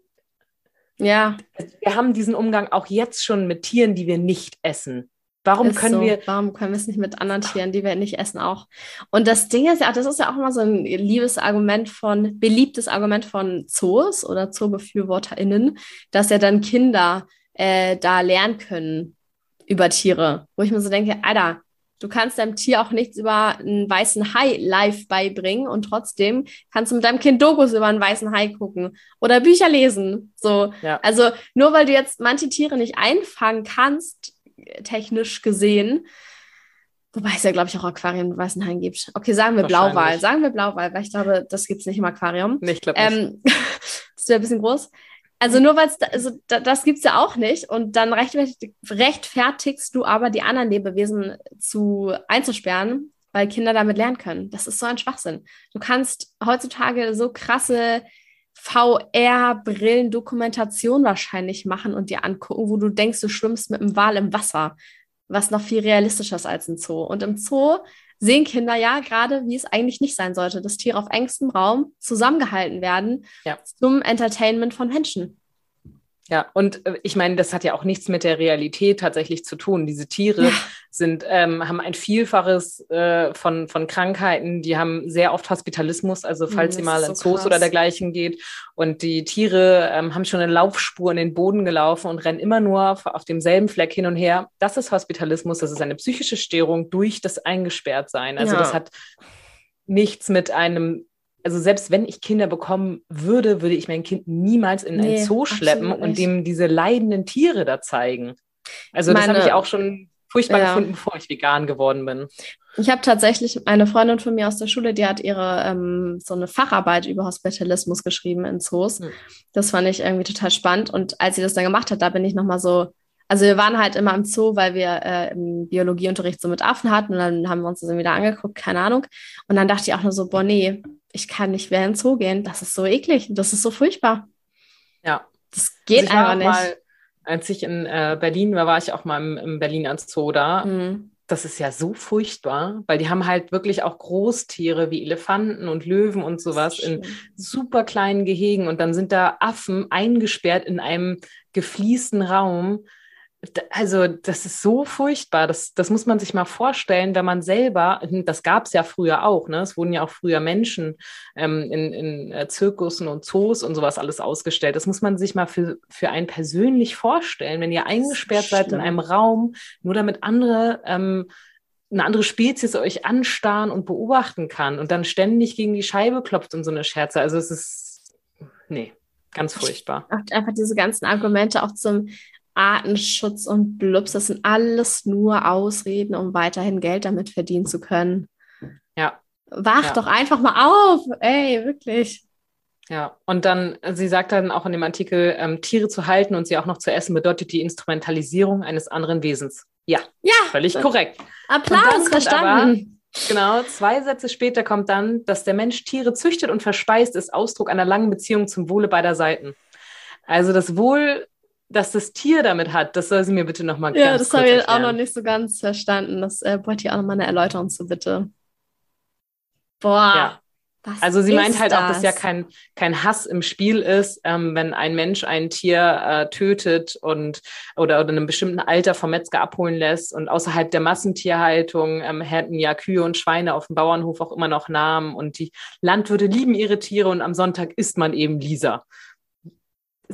ja. Wir haben diesen Umgang auch jetzt schon mit Tieren, die wir nicht essen. Warum ist können so. wir. Warum können wir es nicht mit anderen Tieren, die wir nicht essen, auch? Und das Ding ist ja, das ist ja auch immer so ein liebes Argument von, beliebtes Argument von Zoos oder ZoobefürworterInnen, dass ja dann Kinder äh, da lernen können über Tiere. Wo ich mir so denke, Alter, Du kannst deinem Tier auch nichts über einen weißen Hai live beibringen und trotzdem kannst du mit deinem Kind Dokus über einen weißen Hai gucken oder Bücher lesen. So, ja. also nur weil du jetzt manche Tiere nicht einfangen kannst, technisch gesehen, wobei es ja glaube ich auch Aquarien mit weißen Haien gibt. Okay, sagen wir Blauwal, sagen wir Blauwal, weil ich glaube, das gibt es nicht im Aquarium. Nee, ich glaube nicht. Ähm, das wäre ein bisschen groß. Also nur weil es, da, also da, das gibt's ja auch nicht. Und dann rechtfertigst du aber die anderen Lebewesen zu einzusperren, weil Kinder damit lernen können. Das ist so ein Schwachsinn. Du kannst heutzutage so krasse VR-Brillen Dokumentation wahrscheinlich machen und dir angucken, wo du denkst, du schwimmst mit einem Wal im Wasser, was noch viel realistischer ist als ein Zoo. Und im Zoo sehen Kinder ja gerade, wie es eigentlich nicht sein sollte, dass Tiere auf engstem Raum zusammengehalten werden ja. zum Entertainment von Menschen. Ja, und äh, ich meine, das hat ja auch nichts mit der Realität tatsächlich zu tun. Diese Tiere ja. sind, ähm, haben ein Vielfaches äh, von, von Krankheiten, die haben sehr oft Hospitalismus, also hm, falls sie mal in Zoos krass. oder dergleichen geht. Und die Tiere ähm, haben schon eine Laufspur in den Boden gelaufen und rennen immer nur auf demselben Fleck hin und her. Das ist Hospitalismus, das ist eine psychische Störung durch das Eingesperrtsein. Also ja. das hat nichts mit einem also selbst wenn ich Kinder bekommen würde, würde ich mein Kind niemals in nee, ein Zoo schleppen und dem diese leidenden Tiere da zeigen. Also Meine, das habe ich auch schon furchtbar ja. gefunden, bevor ich vegan geworden bin. Ich habe tatsächlich eine Freundin von mir aus der Schule, die hat ihre ähm, so eine Facharbeit über Hospitalismus geschrieben in Zoos. Hm. Das fand ich irgendwie total spannend. Und als sie das dann gemacht hat, da bin ich nochmal so, also wir waren halt immer im Zoo, weil wir äh, im Biologieunterricht so mit Affen hatten und dann haben wir uns das wieder angeguckt, keine Ahnung. Und dann dachte ich auch nur so, boah, nee, ich kann nicht mehr ins Zoo gehen. Das ist so eklig. Das ist so furchtbar. Ja. Das geht also einfach nicht. Mal, als ich in äh, Berlin war, war ich auch mal im, im Berliner Zoo da. Mhm. Das ist ja so furchtbar, weil die haben halt wirklich auch Großtiere wie Elefanten und Löwen und sowas in super kleinen Gehegen und dann sind da Affen eingesperrt in einem gefliesten Raum also das ist so furchtbar. Das, das muss man sich mal vorstellen, wenn man selber, das gab es ja früher auch, ne? Es wurden ja auch früher Menschen ähm, in, in äh, Zirkussen und Zoos und sowas alles ausgestellt. Das muss man sich mal für, für einen persönlich vorstellen, wenn ihr eingesperrt seid in einem Raum, nur damit andere ähm, eine andere Spezies euch anstarren und beobachten kann und dann ständig gegen die Scheibe klopft und so eine Scherze. Also es ist, nee, ganz furchtbar. Einfach diese ganzen Argumente auch zum Artenschutz und Blubs, das sind alles nur Ausreden, um weiterhin Geld damit verdienen zu können. Ja. Wach ja. doch einfach mal auf, ey, wirklich. Ja, und dann, sie sagt dann auch in dem Artikel, ähm, Tiere zu halten und sie auch noch zu essen bedeutet die Instrumentalisierung eines anderen Wesens. Ja, ja völlig korrekt. Applaus, verstanden. Aber, genau, zwei Sätze später kommt dann, dass der Mensch Tiere züchtet und verspeist, ist Ausdruck einer langen Beziehung zum Wohle beider Seiten. Also das Wohl dass das Tier damit hat, das soll sie mir bitte nochmal Ja, das habe ich auch noch nicht so ganz verstanden. Das äh, wollte ich auch nochmal eine Erläuterung zu, bitte. Boah. Ja. also sie meint halt das? auch, dass ja kein, kein Hass im Spiel ist, ähm, wenn ein Mensch ein Tier äh, tötet und oder, oder in einem bestimmten Alter vom Metzger abholen lässt. Und außerhalb der Massentierhaltung ähm, hätten ja Kühe und Schweine auf dem Bauernhof auch immer noch Namen. Und die Landwirte lieben ihre Tiere und am Sonntag isst man eben Lisa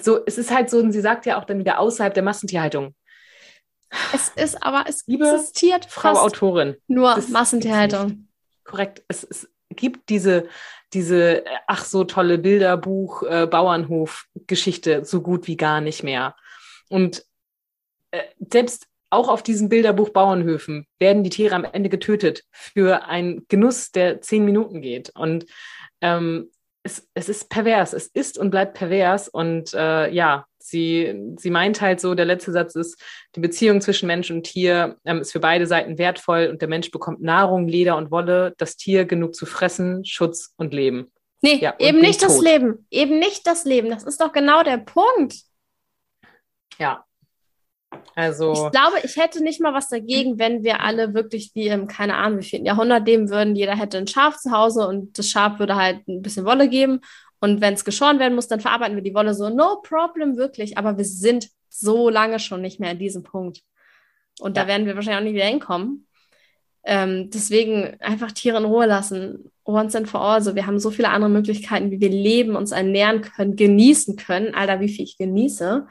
so, es ist halt so, sie sagt ja auch dann wieder außerhalb der Massentierhaltung. Es ist aber, es Liebe existiert Frau Autorin. Nur Massentierhaltung. Korrekt. Es, es, gibt diese, diese, ach so tolle Bilderbuch, äh, Bauernhof-Geschichte so gut wie gar nicht mehr. Und äh, selbst auch auf diesen Bilderbuch Bauernhöfen werden die Tiere am Ende getötet für einen Genuss, der zehn Minuten geht. Und ähm, es, es ist pervers. Es ist und bleibt pervers. Und äh, ja, sie, sie meint halt so, der letzte Satz ist, die Beziehung zwischen Mensch und Tier ähm, ist für beide Seiten wertvoll und der Mensch bekommt Nahrung, Leder und Wolle, das Tier genug zu fressen, Schutz und Leben. Nee, ja, eben nicht das Leben. Eben nicht das Leben. Das ist doch genau der Punkt. Ja. Also. Ich glaube, ich hätte nicht mal was dagegen, wenn wir alle wirklich wie im, keine Ahnung, wie vielen Jahrhundert leben würden. Jeder hätte ein Schaf zu Hause und das Schaf würde halt ein bisschen Wolle geben. Und wenn es geschoren werden muss, dann verarbeiten wir die Wolle so. No problem, wirklich. Aber wir sind so lange schon nicht mehr an diesem Punkt. Und ja. da werden wir wahrscheinlich auch nicht wieder hinkommen. Ähm, deswegen einfach Tiere in Ruhe lassen. Once and for all. So, wir haben so viele andere Möglichkeiten, wie wir leben, uns ernähren können, genießen können. Alter, wie viel ich genieße.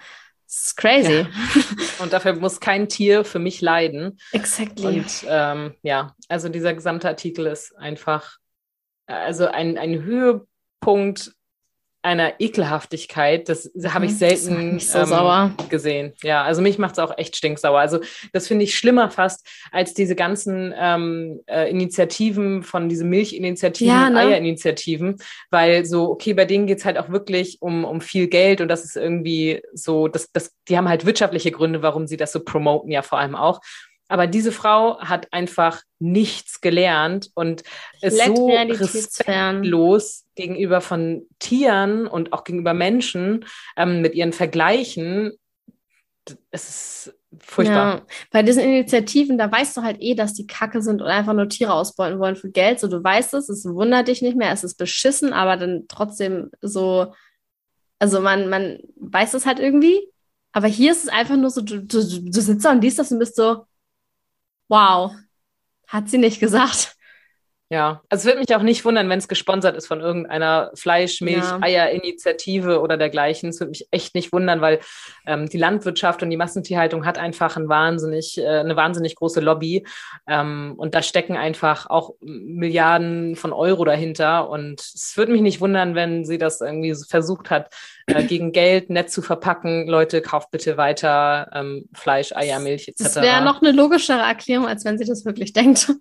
Das ist crazy. Ja. Und dafür muss kein Tier für mich leiden. Exactly. Und ähm, ja, also dieser gesamte Artikel ist einfach, also ein, ein Höhepunkt einer Ekelhaftigkeit, das habe ich mhm. selten so ähm, gesehen. Ja, also mich macht es auch echt stinksauer. Also das finde ich schlimmer fast als diese ganzen ähm, äh, Initiativen von diesen Milchinitiativen, ja, ne? Eierinitiativen, weil so, okay, bei denen geht es halt auch wirklich um, um viel Geld und das ist irgendwie so, das, das, die haben halt wirtschaftliche Gründe, warum sie das so promoten, ja vor allem auch. Aber diese Frau hat einfach nichts gelernt und ist so respektlos gegenüber von Tieren und auch gegenüber Menschen ähm, mit ihren Vergleichen. Es ist furchtbar. Ja, bei diesen Initiativen, da weißt du halt eh, dass die Kacke sind und einfach nur Tiere ausbeuten wollen für Geld. So, du weißt es, es wundert dich nicht mehr, es ist beschissen, aber dann trotzdem so, also man, man weiß es halt irgendwie. Aber hier ist es einfach nur so, du, du, du sitzt da und liest das und bist so, Wow. Hat sie nicht gesagt. Ja, also es würde mich auch nicht wundern, wenn es gesponsert ist von irgendeiner Fleisch-, Milch-, ja. Eier-Initiative oder dergleichen. Es würde mich echt nicht wundern, weil ähm, die Landwirtschaft und die Massentierhaltung hat einfach ein wahnsinnig, äh, eine wahnsinnig große Lobby. Ähm, und da stecken einfach auch Milliarden von Euro dahinter. Und es würde mich nicht wundern, wenn sie das irgendwie versucht hat, äh, gegen Geld nett zu verpacken. Leute, kauft bitte weiter ähm, Fleisch, Eier, Milch etc. Das wäre noch eine logischere Erklärung, als wenn sie das wirklich denkt.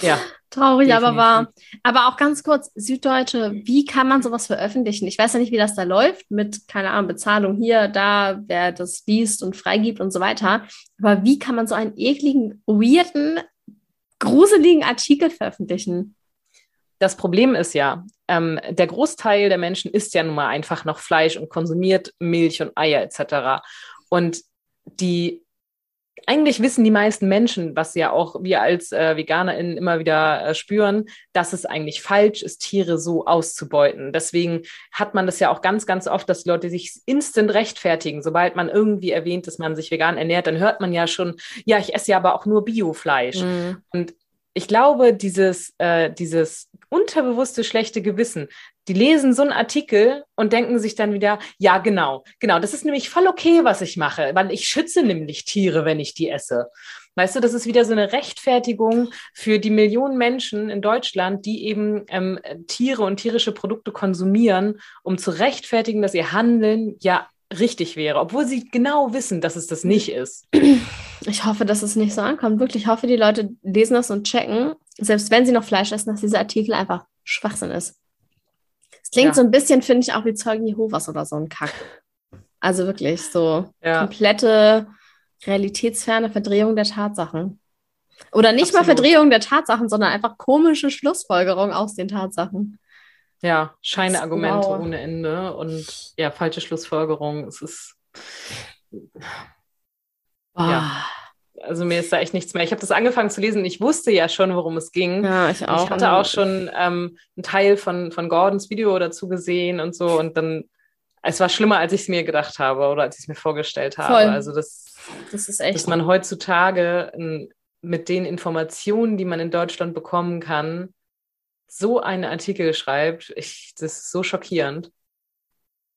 Ja. Traurig, definitiv. aber wahr. Aber auch ganz kurz, Süddeutsche, wie kann man sowas veröffentlichen? Ich weiß ja nicht, wie das da läuft mit, keine Ahnung, Bezahlung hier, da, wer das liest und freigibt und so weiter. Aber wie kann man so einen ekligen, weirden, gruseligen Artikel veröffentlichen? Das Problem ist ja, ähm, der Großteil der Menschen isst ja nun mal einfach noch Fleisch und konsumiert Milch und Eier etc. Und die eigentlich wissen die meisten Menschen, was ja auch wir als äh, VeganerInnen immer wieder äh, spüren, dass es eigentlich falsch ist, Tiere so auszubeuten. Deswegen hat man das ja auch ganz, ganz oft, dass Leute sich instant rechtfertigen. Sobald man irgendwie erwähnt, dass man sich vegan ernährt, dann hört man ja schon, ja, ich esse ja aber auch nur Biofleisch. Mhm. Und ich glaube, dieses, äh, dieses unterbewusste schlechte Gewissen, die lesen so einen Artikel und denken sich dann wieder, ja, genau, genau, das ist nämlich voll okay, was ich mache, weil ich schütze nämlich Tiere, wenn ich die esse. Weißt du, das ist wieder so eine Rechtfertigung für die Millionen Menschen in Deutschland, die eben ähm, Tiere und tierische Produkte konsumieren, um zu rechtfertigen, dass ihr Handeln ja richtig wäre, obwohl sie genau wissen, dass es das nicht ist. Ich hoffe, dass es nicht so ankommt. Wirklich, ich hoffe, die Leute lesen das und checken, selbst wenn sie noch Fleisch essen, dass dieser Artikel einfach Schwachsinn ist. Es klingt ja. so ein bisschen, finde ich, auch wie Zeugen Jehovas oder so ein Kack. Also wirklich so ja. komplette realitätsferne Verdrehung der Tatsachen. Oder nicht Absolut. mal Verdrehung der Tatsachen, sondern einfach komische Schlussfolgerung aus den Tatsachen. Ja, Scheineargumente wow. ohne Ende und ja, falsche Schlussfolgerung. Es ist. Oh. Ja. Also mir ist da echt nichts mehr. Ich habe das angefangen zu lesen. Ich wusste ja schon, worum es ging. Ja, ich auch. Ich hatte auch schon ähm, einen Teil von, von Gordons Video dazu gesehen und so. Und dann, es war schlimmer, als ich es mir gedacht habe oder als ich es mir vorgestellt habe. Voll. Also das, das ist echt. Dass man heutzutage in, mit den Informationen, die man in Deutschland bekommen kann, so einen Artikel schreibt, ich, das ist so schockierend.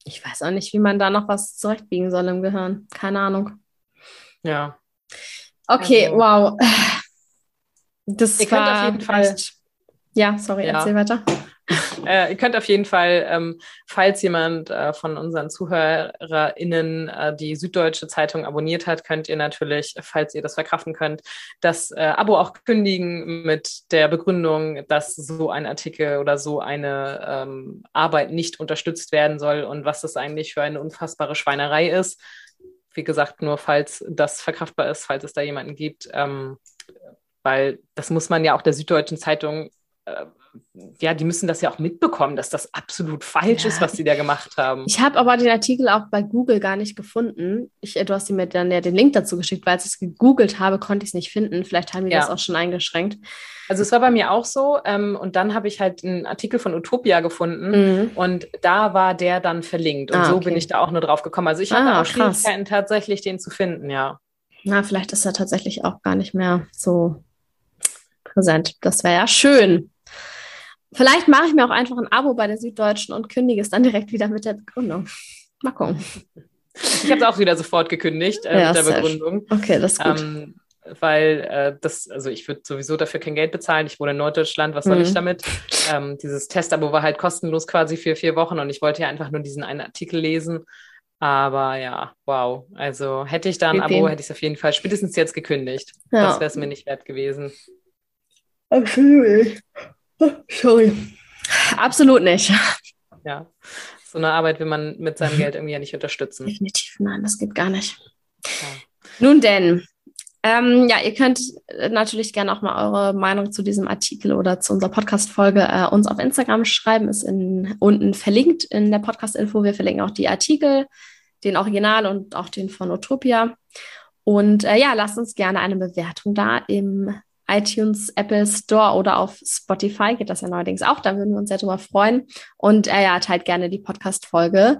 Ich weiß auch nicht, wie man da noch was zurechtbiegen soll im Gehirn. Keine Ahnung. Ja. Okay, also, wow. Das Ihr war könnt auf jeden Fall. Ja, sorry, ja. erzähl weiter. äh, ihr könnt auf jeden Fall, ähm, falls jemand äh, von unseren ZuhörerInnen äh, die Süddeutsche Zeitung abonniert hat, könnt ihr natürlich, falls ihr das verkraften könnt, das äh, Abo auch kündigen mit der Begründung, dass so ein Artikel oder so eine ähm, Arbeit nicht unterstützt werden soll und was das eigentlich für eine unfassbare Schweinerei ist. Wie gesagt, nur falls das verkraftbar ist, falls es da jemanden gibt. Ähm, weil das muss man ja auch der Süddeutschen Zeitung ja, die müssen das ja auch mitbekommen, dass das absolut falsch ja. ist, was sie da gemacht haben. Ich habe aber den Artikel auch bei Google gar nicht gefunden. Ich, du hast mir dann ja den Link dazu geschickt, weil als ich es gegoogelt habe, konnte ich es nicht finden. Vielleicht haben die ja. das auch schon eingeschränkt. Also es war bei mir auch so. Ähm, und dann habe ich halt einen Artikel von Utopia gefunden mhm. und da war der dann verlinkt. Und ah, so okay. bin ich da auch nur drauf gekommen. Also ich hatte ah, auch Schwierigkeiten, tatsächlich den zu finden, ja. Na, vielleicht ist er tatsächlich auch gar nicht mehr so präsent. Das wäre ja schön. Vielleicht mache ich mir auch einfach ein Abo bei der Süddeutschen und kündige es dann direkt wieder mit der Begründung. Mal gucken. Ich habe es auch wieder sofort gekündigt äh, ja, mit der Begründung. Okay, das ist gut. Ähm, weil äh, das, also ich würde sowieso dafür kein Geld bezahlen. Ich wohne in Norddeutschland, was soll mhm. ich damit? Ähm, dieses Testabo war halt kostenlos quasi für vier Wochen und ich wollte ja einfach nur diesen einen Artikel lesen. Aber ja, wow. Also hätte ich da ein Abo, hätte ich es auf jeden Fall spätestens jetzt gekündigt. Ja. Das wäre es mir nicht wert gewesen. Absolut. Sorry. Absolut nicht. Ja, so eine Arbeit will man mit seinem Geld irgendwie ja nicht unterstützen. Definitiv, nein, das geht gar nicht. Ja. Nun denn, ähm, ja, ihr könnt natürlich gerne auch mal eure Meinung zu diesem Artikel oder zu unserer Podcast-Folge äh, uns auf Instagram schreiben. Ist in, unten verlinkt in der Podcast-Info. Wir verlinken auch die Artikel, den Original und auch den von Utopia. Und äh, ja, lasst uns gerne eine Bewertung da im iTunes, Apple Store oder auf Spotify geht das ja neuerdings auch. Da würden wir uns sehr drüber freuen. Und äh, ja, teilt gerne die Podcast-Folge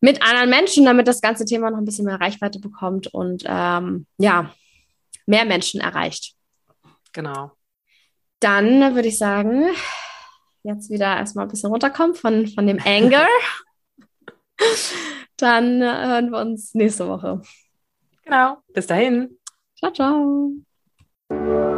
mit anderen Menschen, damit das ganze Thema noch ein bisschen mehr Reichweite bekommt und ähm, ja, mehr Menschen erreicht. Genau. Dann würde ich sagen, jetzt wieder erstmal ein bisschen runterkommen von, von dem Anger. Dann äh, hören wir uns nächste Woche. Genau. Bis dahin. Ciao, ciao.